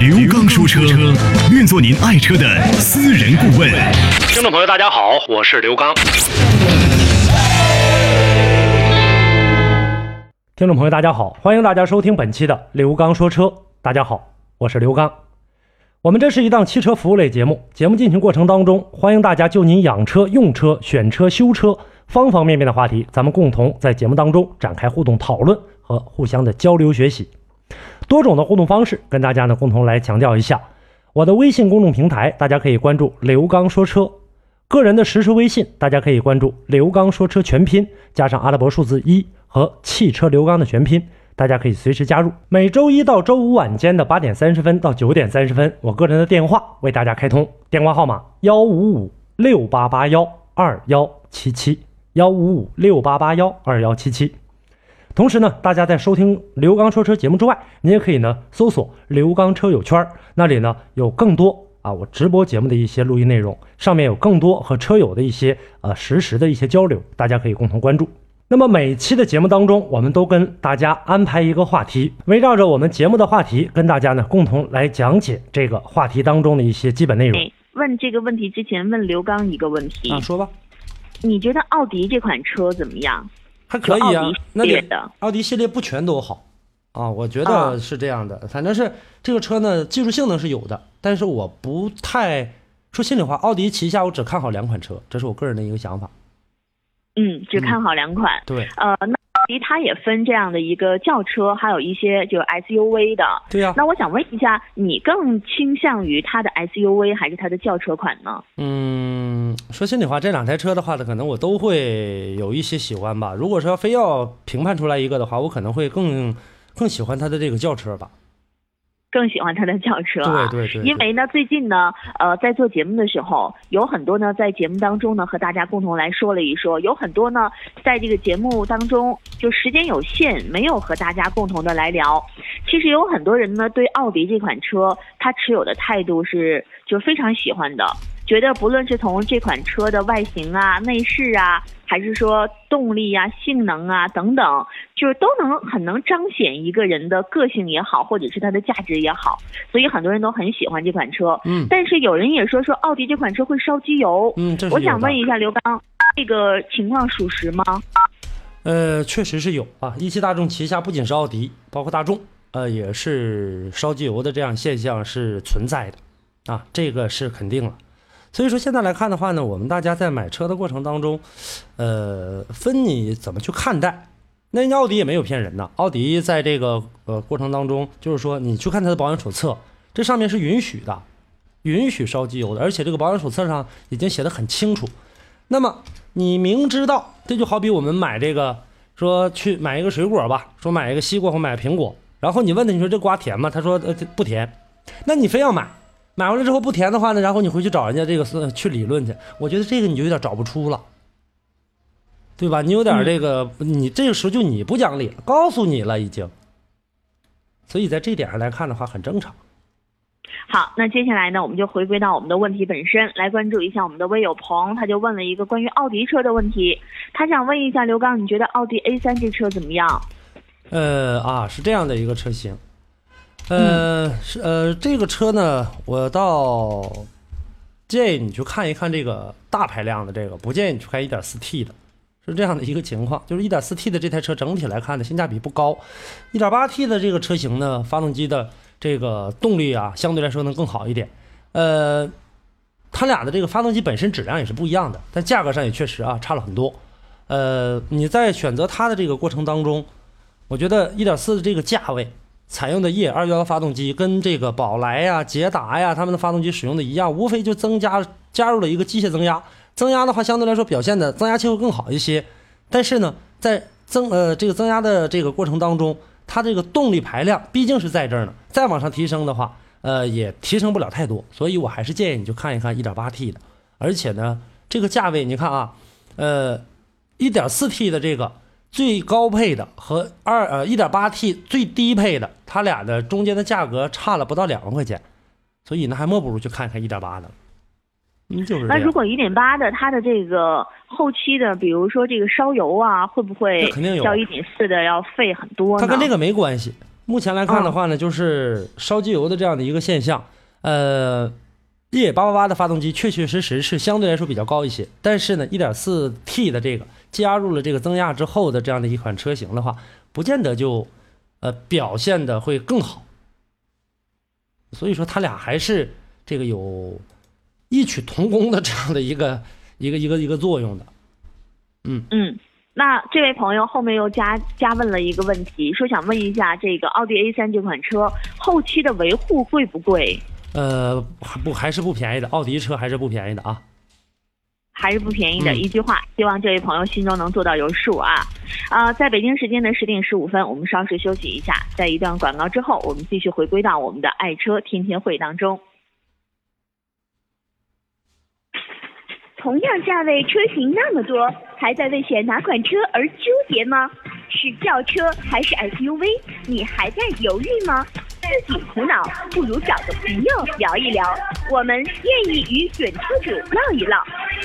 刘刚说车，愿做您爱车的私人顾问。听众朋友，大家好，我是刘刚。听众朋友，大家好，欢迎大家收听本期的刘刚说车。大家好，我是刘刚。我们这是一档汽车服务类节目，节目进行过程当中，欢迎大家就您养车、用车、选车、修车方方面面的话题，咱们共同在节目当中展开互动讨论和互相的交流学习。多种的互动方式，跟大家呢共同来强调一下。我的微信公众平台，大家可以关注刘刚说车；个人的实时微信，大家可以关注刘刚说车全拼加上阿拉伯数字一和汽车刘刚的全拼。大家可以随时加入。每周一到周五晚间的八点三十分到九点三十分，我个人的电话为大家开通，电话号码幺五五六八八幺二幺七七幺五五六八八幺二幺七七。同时呢，大家在收听刘刚说车节目之外，你也可以呢搜索刘刚车友圈，那里呢有更多啊我直播节目的一些录音内容，上面有更多和车友的一些呃实时的一些交流，大家可以共同关注。那么每期的节目当中，我们都跟大家安排一个话题，围绕着我们节目的话题，跟大家呢共同来讲解这个话题当中的一些基本内容。问这个问题之前，问刘刚一个问题啊，说吧，你觉得奥迪这款车怎么样？还可以啊，那你奥迪系列不全都好啊，我觉得是这样的。反正是这个车呢，技术性能是有的，但是我不太说心里话，奥迪旗下我只看好两款车，这是我个人的一个想法。嗯，只看好两款。对，呃，那奥迪它也分这样的一个轿车，还有一些就 SUV 的。对呀。那我想问一下，你更倾向于它的 SUV 还是它的轿车款呢？嗯，说心里话，这两台车的话呢，可能我都会有一些喜欢吧。如果说非要评判出来一个的话，我可能会更更喜欢它的这个轿车吧。更喜欢他的轿车，对对对，因为呢，最近呢，呃，在做节目的时候，有很多呢，在节目当中呢，和大家共同来说了一说，有很多呢，在这个节目当中，就时间有限，没有和大家共同的来聊。其实有很多人呢，对奥迪这款车，他持有的态度是就非常喜欢的。觉得不论是从这款车的外形啊、内饰啊，还是说动力啊、性能啊等等，就是都能很能彰显一个人的个性也好，或者是它的价值也好，所以很多人都很喜欢这款车。嗯，但是有人也说说奥迪这款车会烧机油。嗯，我想问一下刘刚，这个情况属实吗？呃，确实是有啊。一汽大众旗下不仅是奥迪，包括大众，呃，也是烧机油的这样现象是存在的，啊，这个是肯定了。所以说现在来看的话呢，我们大家在买车的过程当中，呃，分你怎么去看待。那人家奥迪也没有骗人呐，奥迪在这个呃过程当中，就是说你去看它的保养手册，这上面是允许的，允许烧机油的，而且这个保养手册上已经写的很清楚。那么你明知道，这就好比我们买这个，说去买一个水果吧，说买一个西瓜或买苹果，然后你问他，你说这瓜甜吗？他说呃不甜，那你非要买。买回来之后不填的话呢，然后你回去找人家这个是去理论去，我觉得这个你就有点找不出了，对吧？你有点这个，你这个时候就你不讲理了，告诉你了已经。所以在这点上来看的话，很正常。好，那接下来呢，我们就回归到我们的问题本身，来关注一下我们的微友鹏，他就问了一个关于奥迪车的问题，他想问一下刘刚，你觉得奥迪 A 三这车怎么样？呃啊，是这样的一个车型。呃，是呃，这个车呢，我倒建议你去看一看这个大排量的这个，不建议你去看 1.4T 的，是这样的一个情况。就是 1.4T 的这台车整体来看呢，性价比不高。1.8T 的这个车型呢，发动机的这个动力啊，相对来说能更好一点。呃，它俩的这个发动机本身质量也是不一样的，但价格上也确实啊差了很多。呃，你在选择它的这个过程当中，我觉得1.4的这个价位。采用的 E211 发动机跟这个宝来呀、捷达呀，他们的发动机使用的一样，无非就增加加入了一个机械增压，增压的话相对来说表现的增压器会更好一些。但是呢，在增呃这个增压的这个过程当中，它这个动力排量毕竟是在这儿呢，再往上提升的话，呃也提升不了太多。所以我还是建议你就看一看 1.8T 的，而且呢，这个价位你看啊。呃，一点四 T 的这个最高配的和二呃一点八 T 最低配的，它俩的中间的价格差了不到两万块钱，所以呢，还莫不如去看看一点八的。嗯，就是。那如果一点八的，它的这个后期的，比如说这个烧油啊，会不会那肯定有较一点四的要费很多呢？它跟这个没关系。目前来看的话呢，就是烧机油的这样的一个现象。呃，越野八八八的发动机确确实实是相对来说比较高一些，但是呢，一点四 T 的这个加入了这个增压之后的这样的一款车型的话，不见得就呃表现的会更好。所以说，它俩还是这个有异曲同工的这样的一个一个一个一个作用的。嗯嗯，那这位朋友后面又加加问了一个问题，说想问一下这个奥迪 A 三这款车后期的维护贵不贵？呃，还不还是不便宜的，奥迪车还是不便宜的啊。还是不便宜的。嗯一句话，希望这位朋友心中能做到有数啊！啊、在北京时间的十点十五分，我们稍事休息一下，在一段广告之后，我们继续回归到我们的爱车天天会当中。同样价位车型那么多，还在为选哪款车而纠结吗？是轿车还是 SUV？你还在犹豫吗？自己苦恼，不如找个朋友聊一聊。我们愿意与准车主唠一唠。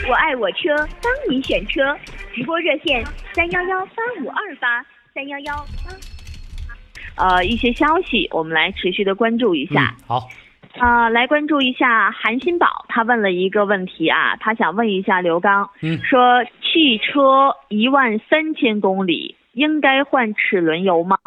我爱我车，帮你选车。直播热线三幺幺八五二八三幺幺八。呃，一些消息我们来持续的关注一下。嗯，好，啊、来关注一下韩新宝，他问了一个问题啊，他想问一下刘刚，嗯说汽车一万三千公里应该换齿轮油吗？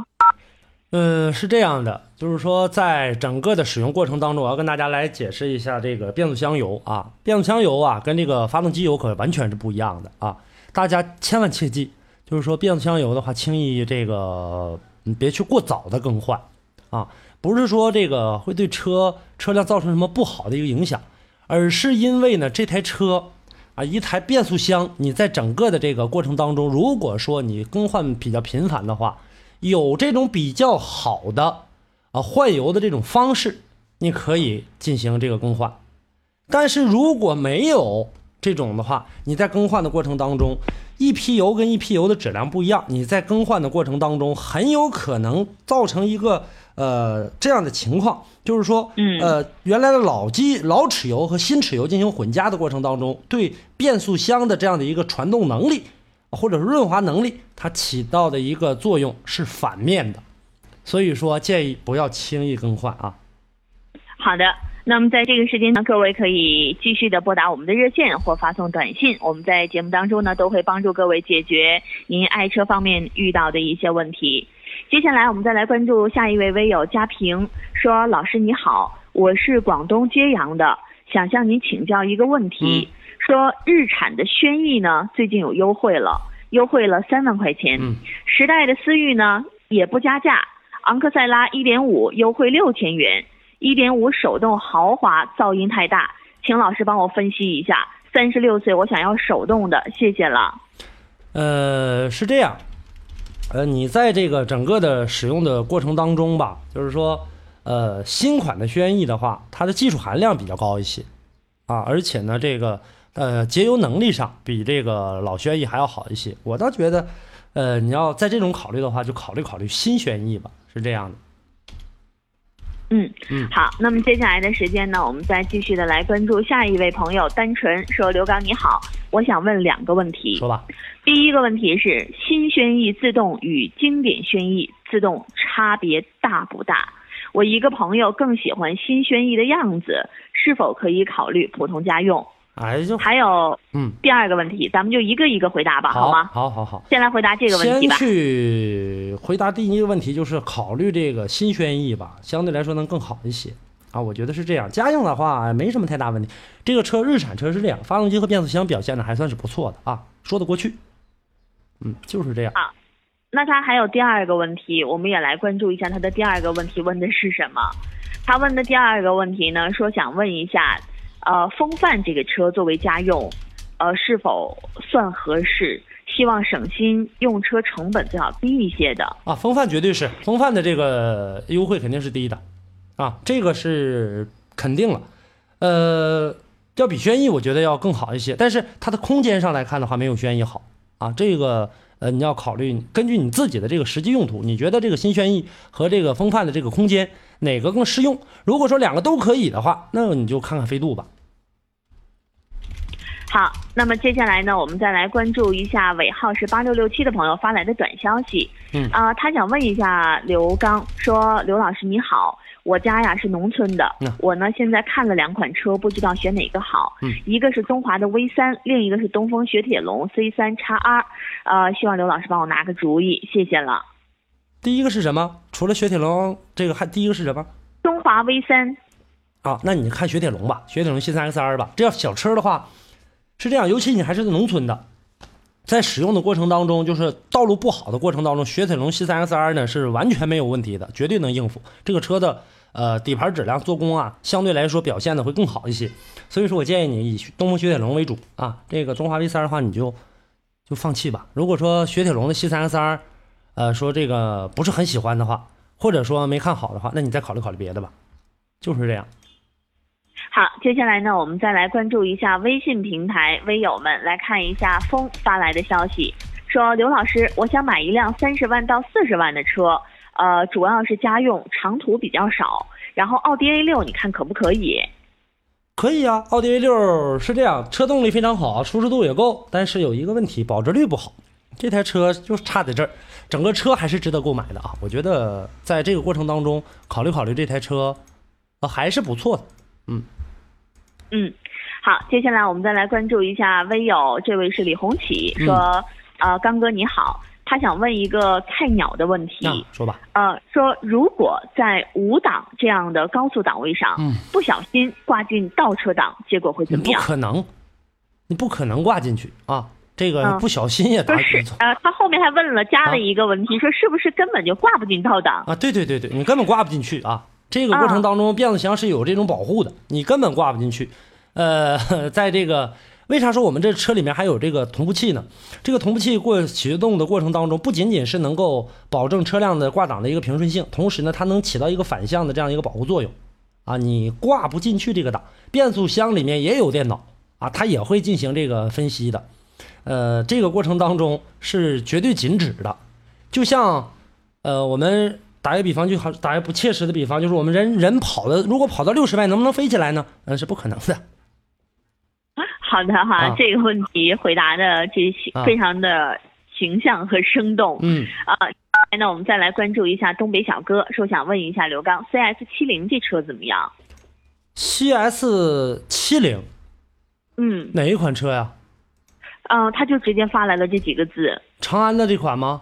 嗯，是这样的，就是说，在整个的使用过程当中，我要跟大家来解释一下这个变速箱油啊，变速箱油啊，跟这个发动机油可完全是不一样的啊，大家千万切记，就是说变速箱油的话，轻易这个你别去过早的更换啊，不是说这个会对车车辆造成什么不好的一个影响，而是因为呢，这台车啊，一台变速箱，你在整个的这个过程当中，如果说你更换比较频繁的话，有这种比较好的啊换油的这种方式，你可以进行这个更换。但是如果没有这种的话，你在更换的过程当中，一批油跟一批油的质量不一样，你在更换的过程当中，很有可能造成一个呃这样的情况，就是说，嗯呃，原来的老机老齿油和新齿油进行混加的过程当中，对变速箱的这样的一个传动能力或者是润滑能力，它起到的一个作用是反面的，所以说建议不要轻易更换啊。好的，那么在这个时间呢，各位可以继续的拨打我们的热线或发送短信，我们在节目当中呢都会帮助各位解决您爱车方面遇到的一些问题。接下来我们再来关注下一位微友佳平说：“老师你好，我是广东揭阳的，想向您请教一个问题，说日产的轩逸呢最近有优惠了，优惠了三万块钱，嗯时代的思域呢也不加价，昂克赛拉1.5优惠六千元。”一点五手动豪华噪音太大，请老师帮我分析一下。三十六岁，我想要手动的，谢谢了。呃，是这样，呃，你在这个整个的使用的过程当中吧，就是说，呃，新款的轩逸的话，它的技术含量比较高一些啊，而且呢，这个呃节油能力上比这个老轩逸还要好一些。我倒觉得，呃，你要在这种考虑的话，就考虑考虑新轩逸吧，是这样的。嗯嗯好，那么接下来的时间呢，我们再继续的来关注下一位朋友单纯说：“刘刚你好，我想问两个问题。说吧，第一个问题是，新轩逸自动与经典轩逸自动差别大不大？我一个朋友更喜欢新轩逸的样子，是否可以考虑普通家用？哎，就还有嗯，第二个问题，咱们就一个一个回答吧，好吗？好好好。先来回答这个问题吧先吧。去回答第一个问题，就是考虑这个新轩逸吧，相对来说能更好一些啊，我觉得是这样。家用的话哎没什么太大问题。这个车日产车是这样，发动机和变速箱表现的还算是不错的啊，说得过去。嗯，就是这样。那他还有第二个问题，我们也来关注一下他的第二个问题问的是什么？他问的第二个问题呢，说想问一下，呃，风范这个车作为家用，呃，是否算合适？希望省心，用车成本最好低一些的。啊，风范绝对是风范的这个优惠肯定是低的，啊，这个是肯定了。呃，要比轩逸我觉得要更好一些，但是它的空间上来看的话，没有轩逸好啊。这个呃，你要考虑根据你自己的这个实际用途，你觉得这个新轩逸和这个风范的这个空间哪个更适用？如果说两个都可以的话，那你就看看飞度吧。好，那么接下来呢，我们再来关注一下尾号是八六六七的朋友发来的短消息。嗯啊、他想问一下刘刚，说刘老师你好，我家呀是农村的，嗯我呢现在看了两款车，不知道选哪个好。嗯一个是中华的 V 三，另一个是东风雪铁龙 C 三叉 R，呃，希望刘老师帮我拿个主意，谢谢了。第一个是什么？除了雪铁龙，这个还第一个是什么？中华 V 三，啊，那你看雪铁龙吧，雪铁龙新三 XR 吧。这要小车的话，是这样，尤其你还是农村的，在使用的过程当中，就是道路不好的过程当中，雪铁龙新三 XR 呢是完全没有问题的，绝对能应付。这个车的呃底盘质量、做工啊，相对来说表现的会更好一些。所以说我建议你以东风雪铁龙为主啊。这个中华 V 三的话，你就就放弃吧。如果说雪铁龙的新三 XR，呃，说这个不是很喜欢的话，或者说没看好的话，那你再考虑考虑别的吧。就是这样。好，接下来呢，我们再来关注一下微信平台微友们，来看一下风发来的消息，说刘老师，我想买一辆三十万到四十万的车，呃，主要是家用，长途比较少，然后奥迪 A 六，你看可不可以？可以啊，奥迪 A 六是这样，车动力非常好，舒适度也够，但是有一个问题，保值率不好。这台车就差在这儿，整个车还是值得购买的啊。我觉得在这个过程当中，考虑考虑这台车，呃，还是不错的。嗯，好，接下来我们再来关注一下微友，这位是李红旗，说，呃，刚哥你好，他想问一个菜鸟的问题，那说吧，呃，说如果在五档这样的高速档位上，嗯不小心挂进倒车档，结果会怎么样？不可能，你不可能挂进去啊。这个嗯不小心也打说是，呃，他后面还问了，加啊了一个问题，说是不是根本就挂不进倒档？啊，对对对对，你根本挂不进去啊！这个过程当中，变速箱是有这种保护的，你根本挂不进去。呃，在这个为啥说我们这车里面还有这个同步器呢？这个同步器过启动的过程当中，不仅仅是能够保证车辆的挂档的一个平顺性，同时呢，它能起到一个反向的这样一个保护作用。啊，你挂不进去这个档，变速箱里面也有电脑啊，它也会进行这个分析的。呃，这个过程当中是绝对禁止的，就像呃，我们打一个比方，就好打一个不切实的比方，就是我们人人跑的，如果跑到六十迈，能不能飞起来呢？嗯，是不可能的。好的哈，啊这个问题回答的这啊非常的形象和生动。嗯，啊，那我们再来关注一下东北小哥，说想问一下刘刚，CS 七零这车怎么样？CS 七零嗯，哪一款车呀？嗯、他就直接发来了这几个字。长安的这款吗？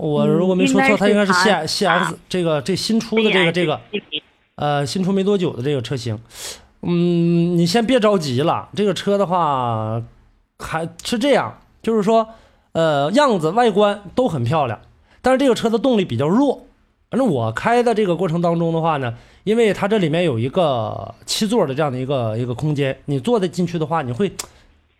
我嗯如果没说错，它应该是 C C X 这个这新出的这个这个呃新出没多久的这个车型。嗯，你先别着急了，这个车的话还是这样，就是说呃样子外观都很漂亮，但是这个车的动力比较弱。反正我开的这个过程当中的话呢，因为它这里面有一个七座的这样的一个一个空间，你坐的进去的话，你会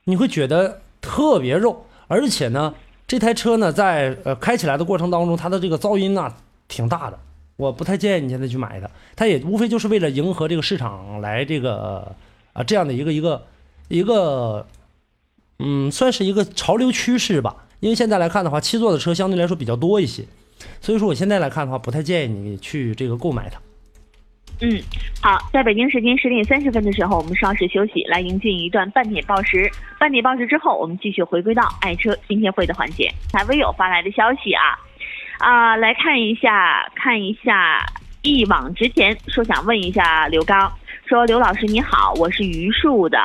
你会觉得特别肉，而且呢，这台车呢在呃开起来的过程当中，它的这个噪音呐、挺大的，我不太建议你现在去买它，它也无非就是为了迎合这个市场来这个啊、这样的一个一个一个嗯，算是一个潮流趋势吧。因为现在来看的话，七座的车相对来说比较多一些，所以说我现在来看的话，不太建议你去这个购买它。嗯，好，在北京时间十点三十分的时候，我们稍事休息，来迎进一段半点报时。半点报时之后，我们继续回归到爱车今天会的环节。台微友发来的消息啊，啊、来看一下，看一下，一往直前说想问一下刘刚，说刘老师你好，我是榆树的，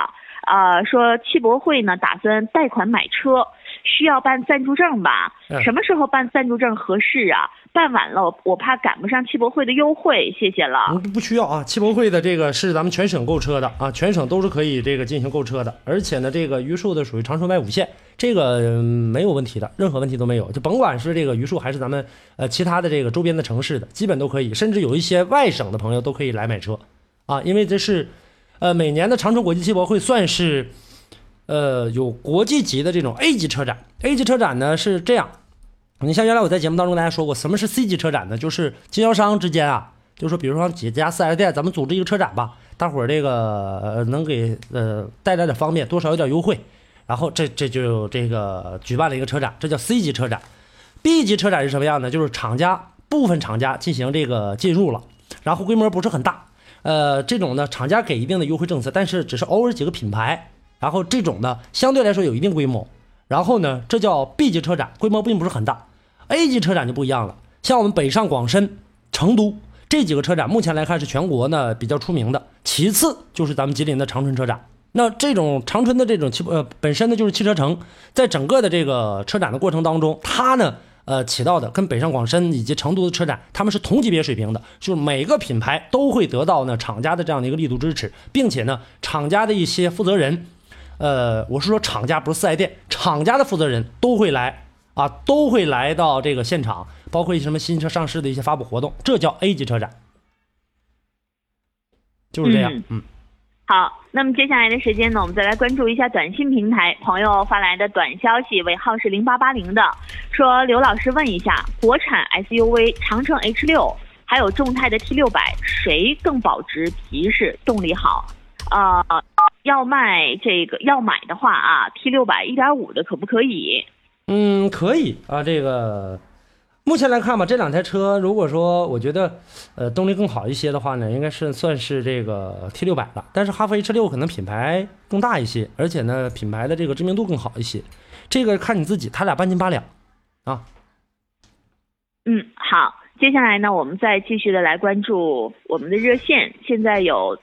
呃，说汽博会呢打算贷款买车，需要办暂住证吧？嗯什么时候办暂住证合适啊？办晚了，我我怕赶不上汽博会的优惠，谢谢了。嗯，不需要啊。汽博会的这个是咱们全省购车的啊，全省都是可以这个进行购车的，而且呢，这个榆树的属于长春外五县，这个、嗯没有问题的，任何问题都没有。就甭管是这个榆树还是咱们呃其他的这个周边的城市的，基本都可以，甚至有一些外省的朋友都可以来买车啊，因为这是呃每年的长春国际汽博会算是呃有国际级的这种 A 级车展，A 级车展呢是这样。你像原来我在节目当中跟大家说过，什么是 C 级车展呢？就是经销商之间啊，就是说，比如说几家四 S 店，咱们组织一个车展吧，大伙儿这个能给呃带来点方便，多少有点优惠。然后这这就这个举办了一个车展，这叫 C 级车展。B 级车展是什么样呢？就是厂家部分厂家进行这个进入了，然后规模不是很大。呃，这种呢，厂家给一定的优惠政策，但是只是偶尔几个品牌。然后这种呢，相对来说有一定规模。然后呢，这叫 B 级车展，规模并不是很大。A 级车展就不一样了，像我们北上广深、成都这几个车展，目前来看是全国呢比较出名的。其次就是咱们吉林的长春车展。那这种长春的这种汽呃本身呢就是汽车城，在整个的这个车展的过程当中，它呢呃起到的跟北上广深以及成都的车展，他们是同级别水平的，就是每个品牌都会得到呢厂家的这样的一个力度支持，并且呢厂家的一些负责人，呃我是说厂家不是四 S 店，厂家的负责人都会来啊都会来到这个现场，包括一些什么新车上市的一些发布活动，这叫 A 级车展，就是这样，嗯。好，那么接下来的时间呢，我们再来关注一下短信平台朋友发来的短消息，尾号是零八八零的，说刘老师问一下，国产 SUV 长城 H 六还有众泰的 T 六百，谁更保值、皮实、动力好？呃，要卖这个要买的话啊，T 六百一点五的可不可以？嗯，可以啊，这个。目前来看吧，这两台车，如果说我觉得，呃，动力更好一些的话呢，应该是算是这个 T 六百了。但是哈弗 H 六可能品牌更大一些，而且呢，品牌的这个知名度更好一些。这个看你自己，他俩半斤八两，啊。嗯，好，接下来呢，我们再继续的来关注我们的热线。现在有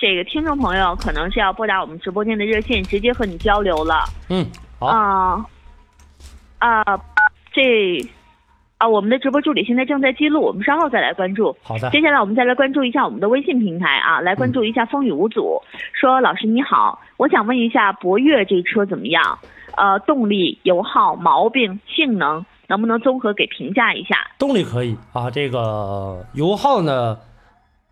这个听众朋友可能是要拨打我们直播间的热线，直接和你交流了。嗯，好。啊啊，这。啊，我们的直播助理现在正在记录，我们稍后再来关注。好的。接下来我们再来关注一下我们的微信平台啊，来关注一下风雨无阻。说老师你好，我想问一下博越这车怎么样？呃，动力、油耗、毛病、性能，能不能综合给评价一下？动力可以啊，这个油耗呢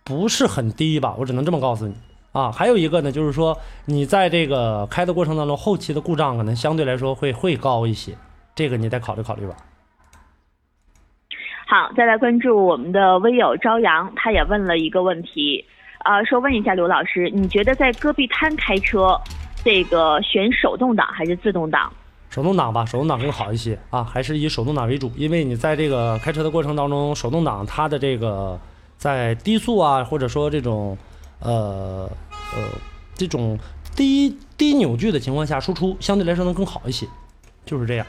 不是很低吧？我只能这么告诉你啊。还有一个呢，就是说你在这个开的过程当中，后期的故障可能相对来说会会高一些，这个你得考虑考虑吧。好，再来关注我们的微友朝阳，他也问了一个问题，呃，说问一下刘老师，你觉得在戈壁滩开车，这个选手动挡还是自动挡？手动挡吧，手动挡更好一些啊，还是以手动挡为主，因为你在这个开车的过程当中，手动挡它的这个在低速啊，或者说这种呃呃这种低低扭矩的情况下，输出相对来说能更好一些，就是这样。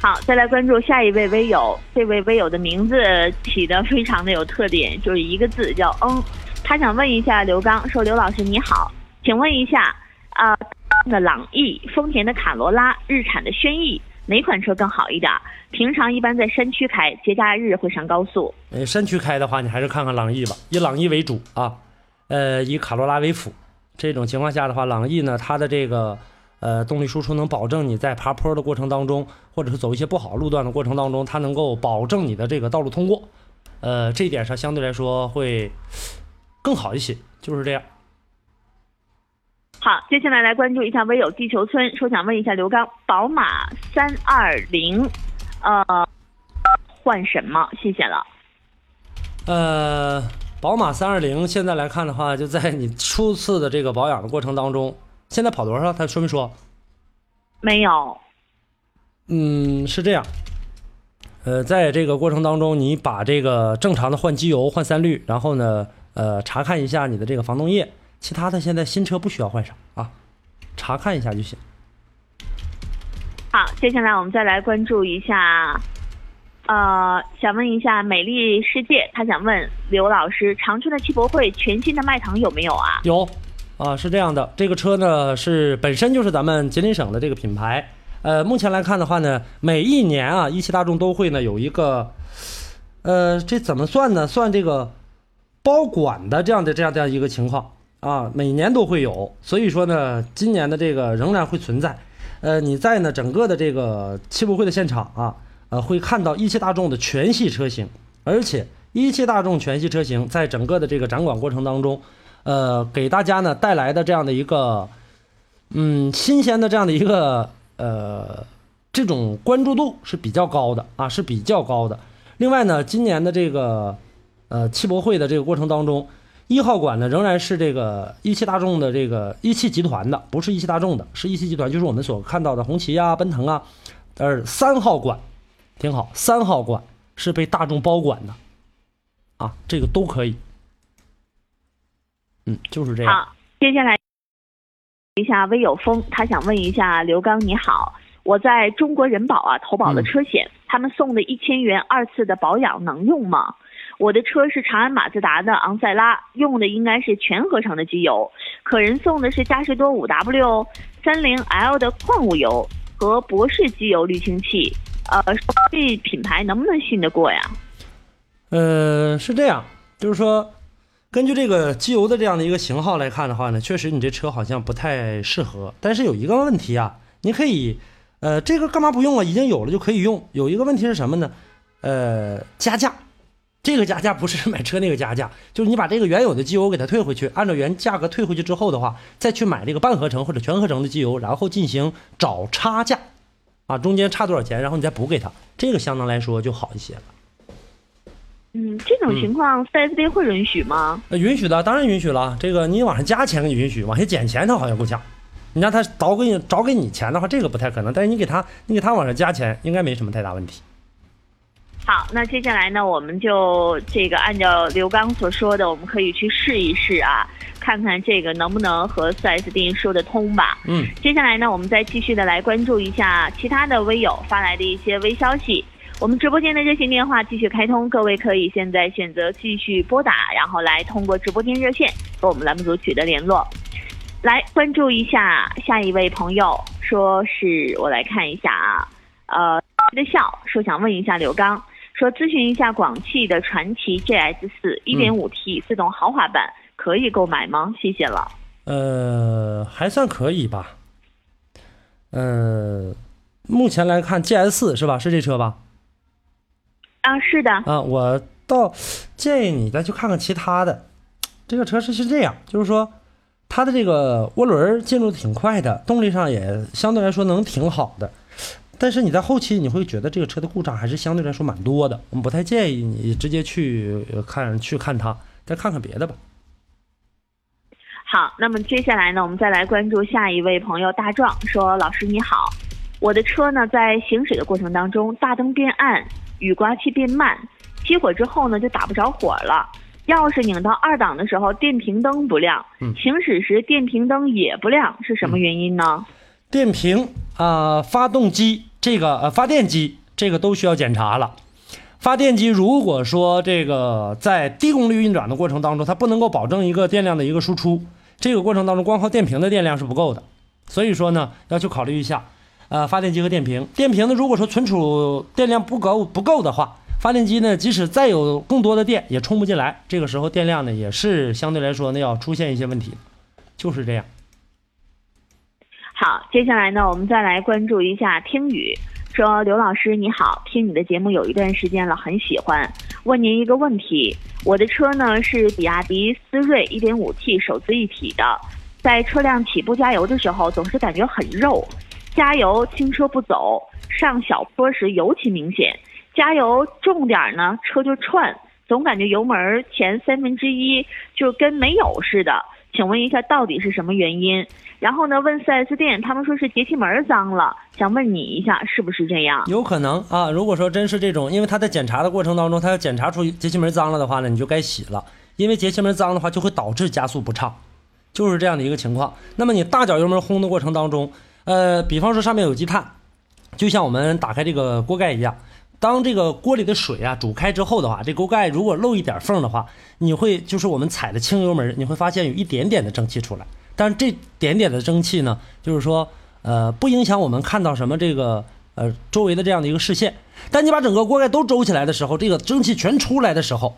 好，再来关注下一位微友，这位微友的名字起的非常的有特点，就是一个字叫嗯。他想问一下刘刚，说刘老师你好，请问一下啊，的朗逸、丰田的卡罗拉、日产的轩逸，哪款车更好一点？平常一般在山区开，节假日会上高速。呃，山区开的话，你还是看看朗逸吧，以朗逸为主啊，呃，以卡罗拉为辅。这种情况下的话，朗逸呢，它的这个。呃，动力输出能保证你在爬坡的过程当中，或者是走一些不好路段的过程当中，它能够保证你的这个道路通过。呃，这一点上相对来说会更好一些，就是这样。好，接下来来关注一下微友地球村，说想问一下刘刚，宝马三二零，呃，换什么？谢谢了。呃，宝马三二零现在来看的话，就在你初次的这个保养的过程当中。现在跑多少？他说没说？没有。嗯，是这样。呃，在这个过程当中，你把这个正常的换机油、换三滤，然后呢，呃，查看一下你的这个防冻液。其他的现在新车不需要换上啊，查看一下就行。好，接下来我们再来关注一下，呃，想问一下美丽世界，他想问刘老师，长春的汽博会全新的迈腾有没有啊？有。啊，是这样的，这个车呢是本身就是咱们吉林省的这个品牌。呃，目前来看的话呢，每一年啊，一汽大众都会呢有一个，呃，这怎么算呢？算这个包管的这样的这样这样一个情况啊，每年都会有。所以说呢，今年的这个仍然会存在。呃，你在呢整个的这个汽博会的现场啊，呃，会看到一汽大众的全系车型，而且一汽大众全系车型在整个的这个展馆过程当中。呃，给大家呢带来的这样的一个，嗯，新鲜的这样的一个呃，这种关注度是比较高的啊，是比较高的。另外呢，今年的这个呃汽博会的这个过程当中，一号馆呢仍然是这个一汽大众的这个一汽集团的，不是一汽大众的，是一汽集团，就是我们所看到的红旗啊、奔腾啊。而三号馆挺好，三号馆是被大众包管的，啊，这个都可以。嗯，就是这样。好，接下来一下微有风，他想问一下刘刚，你好，我在中国人保啊投保了车险，他们送的一千元二次的保养能用吗？我的车是长安马自达的昂赛拉，用的应该是全合成的机油，可人送的是嘉实多五 W、三零 L 的矿物油和博士机油滤清器，呃，这品牌能不能信得过呀？呃，是这样，就是说，根据这个机油的这样的一个型号来看的话呢，确实你这车好像不太适合。但是有一个问题啊，你可以，呃，这个干嘛不用啊？已经有了就可以用。有一个问题是什么呢？呃，加价。这个加价不是买车那个加价，就是你把这个原有的机油给它退回去，按照原价格退回去之后的话，再去买这个半合成或者全合成的机油，然后进行找差价，啊，中间差多少钱，然后你再补给他，这个相当来说就好一些了。嗯，这种情况 4S 店会允许吗？呃，允许的，当然允许了。这个你往上加钱允许，往下减钱他好像够呛。你让他倒给你找给你钱的话，这个不太可能。但是你给他，你给他往上加钱，应该没什么太大问题。好，那接下来呢，我们就这个按照刘刚所说的，我们可以去试一试啊，看看这个能不能和四 S 店说得通吧。嗯，接下来呢，我们再继续的来关注一下其他的微友发来的一些微消息。我们直播间的热线电话继续开通，各位可以现在选择继续拨打，然后来通过直播间热线和我们栏目组取得联络。来关注一下下一位朋友，说是我来看一下啊，呃，的笑说想问一下刘刚。说咨询一下广汽的传祺 GS 四一点五 T 自动豪华版可以购买吗？谢谢了。呃，还算可以吧。呃，目前来看 GS 四是吧？是这车吧？啊，是的。啊，我倒建议你再去看看其他的。这个车是是这样，就是说它的这个涡轮进入的挺快的，动力上也相对来说能挺好的。但是你在后期你会觉得这个车的故障还是相对来说蛮多的，我们不太建议你直接去看去看它，再看看别的吧。好，那么接下来呢，我们再来关注下一位朋友大壮说：“老师你好，我的车呢在行驶的过程当中，大灯变暗，雨刮器变慢，熄火之后呢就打不着火了。钥匙拧到二档的时候，电瓶灯不亮，行驶时电瓶灯也不亮，是什么原因呢？电瓶啊，发动机。”这个呃，发电机这个都需要检查了。发电机如果说这个在低功率运转的过程当中，它不能够保证一个电量的一个输出，这个过程当中光靠电瓶的电量是不够的。所以说呢，要去考虑一下，呃，发电机和电瓶。电瓶呢，如果说存储电量不够不够的话，发电机呢，即使再有更多的电也充不进来，这个时候电量呢也是相对来说呢要出现一些问题，就是这样。好，接下来呢，我们再来关注一下听雨。说刘老师你好，听你的节目有一段时间了，很喜欢。问您一个问题，我的车呢是比亚迪思锐 1.5T 手自一体的，在车辆起步加油的时候，总是感觉很肉，加油轻车不走，上小坡时尤其明显。加油重点呢，车就窜，总感觉油门前三分之一就跟没有似的。请问一下，到底是什么原因？然后呢？问 4S 店，他们说是节气门脏了。想问你一下，是不是这样？有可能啊。如果说真是这种，因为他在检查的过程当中，他要检查出节气门脏了的话呢，你就该洗了。因为节气门脏的话，就会导致加速不畅，就是这样的一个情况。那么你大脚油门轰的过程当中，呃，比方说上面有积碳，就像我们打开这个锅盖一样，当这个锅里的水啊煮开之后的话，这锅盖如果漏一点缝的话，你会就是我们踩的轻油门，你会发现有一点点的蒸汽出来。但这点点的蒸汽呢，就是说，呃，不影响我们看到什么这个呃周围的这样的一个视线。但你把整个锅盖都周起来的时候，这个蒸汽全出来的时候，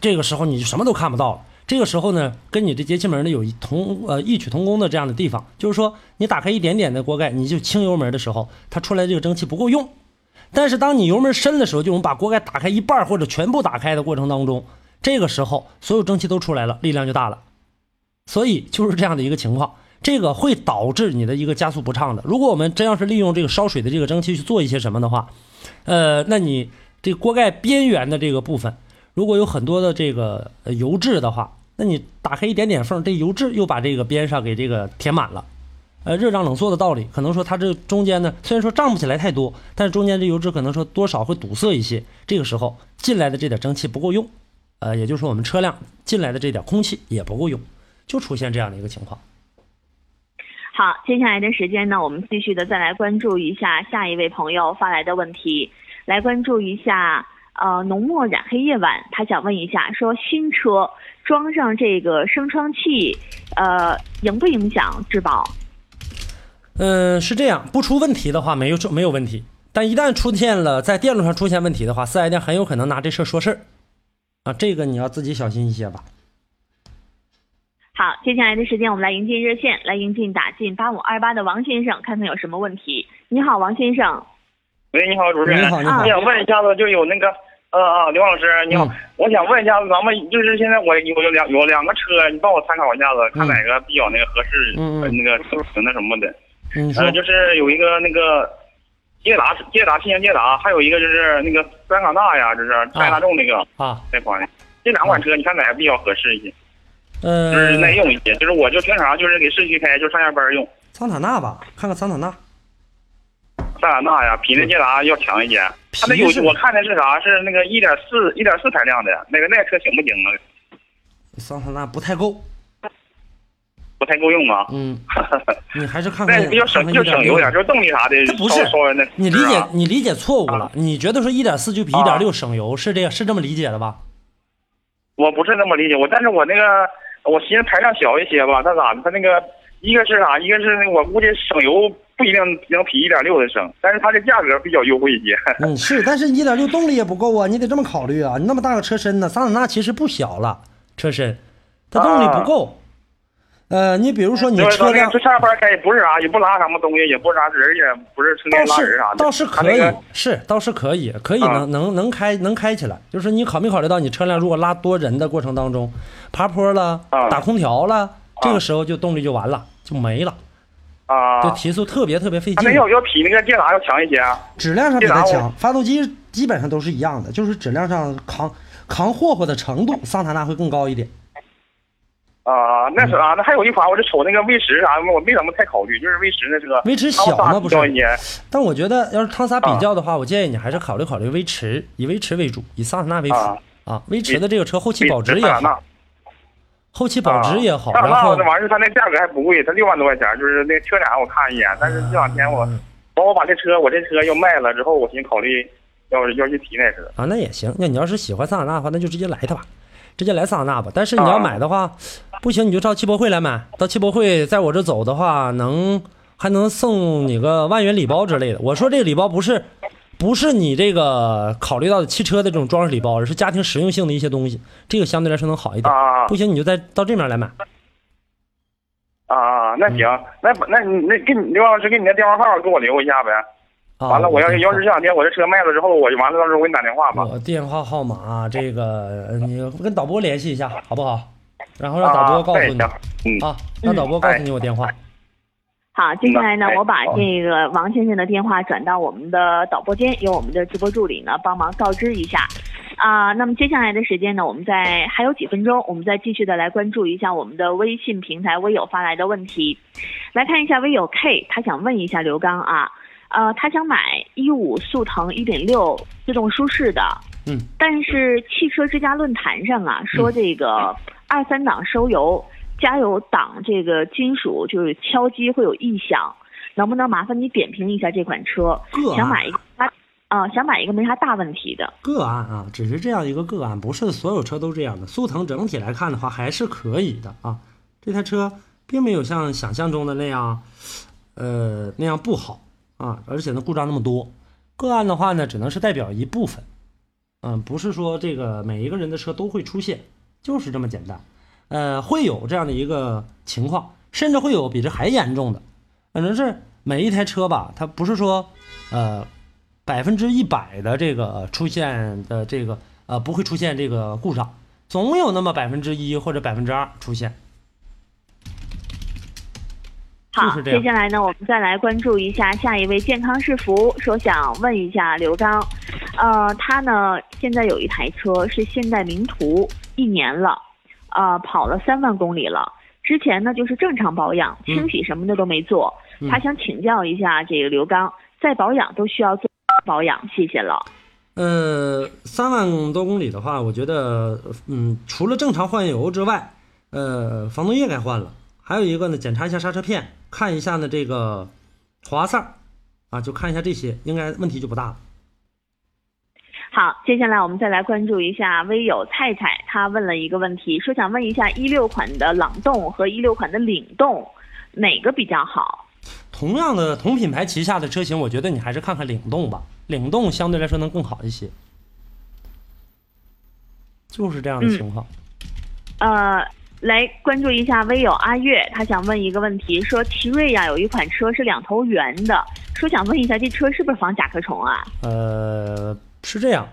这个时候你就什么都看不到了。这个时候呢，跟你的节气门呢有同呃异曲同工的这样的地方，就是说你打开一点点的锅盖，你就轻油门的时候，它出来这个蒸汽不够用。但是当你油门深的时候，就我们把锅盖打开一半或者全部打开的过程当中，这个时候所有蒸汽都出来了，力量就大了。所以就是这样的一个情况，这个会导致你的一个加速不畅的。如果我们真要是利用这个烧水的这个蒸汽去做一些什么的话，呃，那你这锅盖边缘的这个部分，如果有很多的这个油质的话，那你打开一点点缝，这油质又把这个边上给这个填满了。呃，热胀冷缩的道理，可能说它这中间呢，虽然说胀不起来太多，但是中间这油脂可能说多少会堵塞一些。这个时候进来的这点蒸汽不够用，呃，也就是说我们车辆进来的这点空气也不够用，就出现这样的一个情况。好，接下来的时间呢，我们继续的再来关注一下下一位朋友发来的问题，来关注一下呃浓墨染黑夜晚，他想问一下，说新车装上这个升窗器，呃，影不影响质保？嗯，是这样，不出问题的话没有没有问题，但一旦出现了在电路上出现问题的话，四 S 店很有可能拿这事儿说事儿，啊，这个你要自己小心一些吧。好，接下来的时间我们来迎进热线，来迎进打进八五二八的王先生，看看有什么问题。你好，王先生。喂，你好，主持人。你好，你好。我想问一下子，就有那个，呃啊，刘老师，你好，嗯我想问一下子，咱们就是现在我有有两有两个车，你帮我参考一下子，看哪个比较那个合适，嗯那个挺那什么的。你说呃，就是有一个那个捷达，捷达新型捷达，还有一个就是那个桑塔纳呀，就是带大众那个啊，那款的。这两款车，你看哪个比较合适一些？就是呃，耐用一些，就是我就平常就是给市区开，就上下班用。桑塔纳吧，看看桑塔纳。桑塔纳呀，比那捷达要强一些。它那有我看的是啥？是那个一点四一点四排量的，那个那车行不行啊？桑塔纳不太够，不太够用啊。嗯，你还是看看那比较省，就省油点，就是动力啥的。它不是你理解你理解错误了，你觉得说一点四就比一点六省油是这样是这么理解的吧？我不是那么理解，我但是我那个我寻思排量小一些吧，它咋的？它那个一个是啥？一个是那我估计省油不一定能比一点六的省，但是它的价格比较优惠一些。嗯，是，但是一点六动力也不够啊，你得这么考虑啊。你那么大个车身呢，桑塔纳其实不小了，车身，它动力不够。呃，你比如说你车辆个就上下班开也不是啥，也不拉什么东西，也不啥人，也不是拉人是啥的。倒是可以那个，是倒是可以，可以啊能能能开能开起来。就是你考没考虑到你车辆如果拉多人的过程当中，爬坡了、啊打空调了，这个时候就动力就完了，就没了，啊，就提速特别特别费劲它那。要要比那个电达要强一些啊。质量上比它强，发动机基本上都是一样的，就是质量上扛扛霍霍的程度，桑塔纳会更高一点。啊，那是啊，那还有一款，我就瞅那个威驰啥的，我没怎么太考虑，就是 V 十那车，威驰小吗？不是。但我觉得，要是汤萨比较的啊话，我建议你还是考虑考虑威驰，以威驰为主，以桑塔纳为辅啊啊。威驰的这个车后期保值也桑塔纳好，后期保值也好，桑塔然后纳那玩意儿，它那价格还不贵，它六万多块钱，就是那车展我看一眼，但是这两天我，嗯完我把这车我这车要卖了之后，我寻思考虑要要去提那车。啊，那也行。那你要是喜欢桑塔纳的话，那就直接来它吧，直接来桑塔纳吧。但是你要啊买的话，不行你就到汽博会来买，到汽博会在我这走的话，能还能送你个万元礼包之类的。我说这个礼包不是不是你这个考虑到的汽车的这种装饰礼包，而是家庭实用性的一些东西，这个相对来说能好一点。啊不行你就再到这面来买。啊，那行，嗯那那你那给你刘老师给你的电话号给我留一下呗。啊、完了，我要要是这两天我这车卖了之后，我就完了，到时候我给你打电话吧。我电话号码、这个呃你跟导播联系一下好不好？然后让导播告诉你嗯啊，让导播告诉你我电话。好，接下来呢哎，我把这个王先生的电话转到我们的导播间，由我们的直播助理呢帮忙告知一下。啊、那么接下来的时间呢，我们在还有几分钟，我们再继续的来关注一下我们的微信平台微友发来的问题。来看一下微友 K，他想问一下刘刚啊，呃，他想买一五速腾一点六自动舒适的，嗯，但是汽车之家论坛上啊说这个二三档收油。加油档这个金属就是敲击会有异响，能不能麻烦你点评一下这款车？个案想买一个它啊、想买一个没啥大问题的。个案啊，只是这样一个个案，不是所有车都这样的。速腾整体来看的话，还是可以的啊。这台车并没有像想象中的那样，呃，那样不好啊，而且呢故障那么多。个案的话呢，只能是代表一部分，嗯，不是说这个每一个人的车都会出现，就是这么简单。呃，会有这样的一个情况，甚至会有比这还严重的。可能是每一台车吧，它不是说，呃，百分之一百的这个出现的这个呃不会出现这个故障，总有那么百分之一或者百分之二出现。好，接下来呢，我们再来关注一下下一位健康是福，说想问一下刘刚，呃，他呢现在有一台车是现代名图，一年了，呃，跑了三万公里了。之前呢就是正常保养，嗯清洗什么的都没做。嗯他想请教一下这个刘刚，在保养都需要做保养，谢谢了。呃，三万多公里的话，我觉得，嗯，除了正常换油之外，呃，防冻液该换了，还有一个呢，检查一下刹车片，看一下呢这个滑塞儿，啊，就看一下这些，应该问题就不大了。好，接下来我们再来关注一下微友菜菜，他问了一个问题，说想问一下一六款的朗动和一六款的领动哪个比较好？同样的同品牌旗下的车型，我觉得你还是看看领动吧，领动相对来说能更好一些，就是这样的情况。呃，来关注一下微友阿月，他想问一个问题，说奇瑞呀有一款车是两头圆的，说想问一下这车是不是防甲壳虫啊？呃，是这样，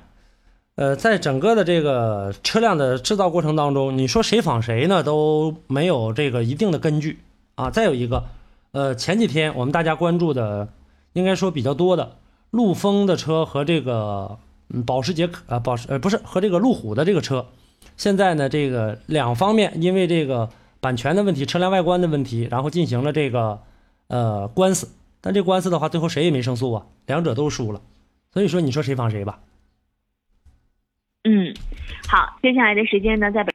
呃，在整个的这个车辆的制造过程当中，你说谁仿谁呢，都没有这个一定的根据啊。再有一个，呃，前几天我们大家关注的，应该说比较多的，陆风的车和这个保时捷啊、呃、保时呃不是和这个路虎的这个车，现在呢这个两方面因为这个版权的问题、车辆外观的问题，然后进行了这个呃官司，但这官司的话，最后谁也没胜诉啊，两者都输了。所以说，你说谁防谁吧。嗯，好，接下来的时间呢，在北。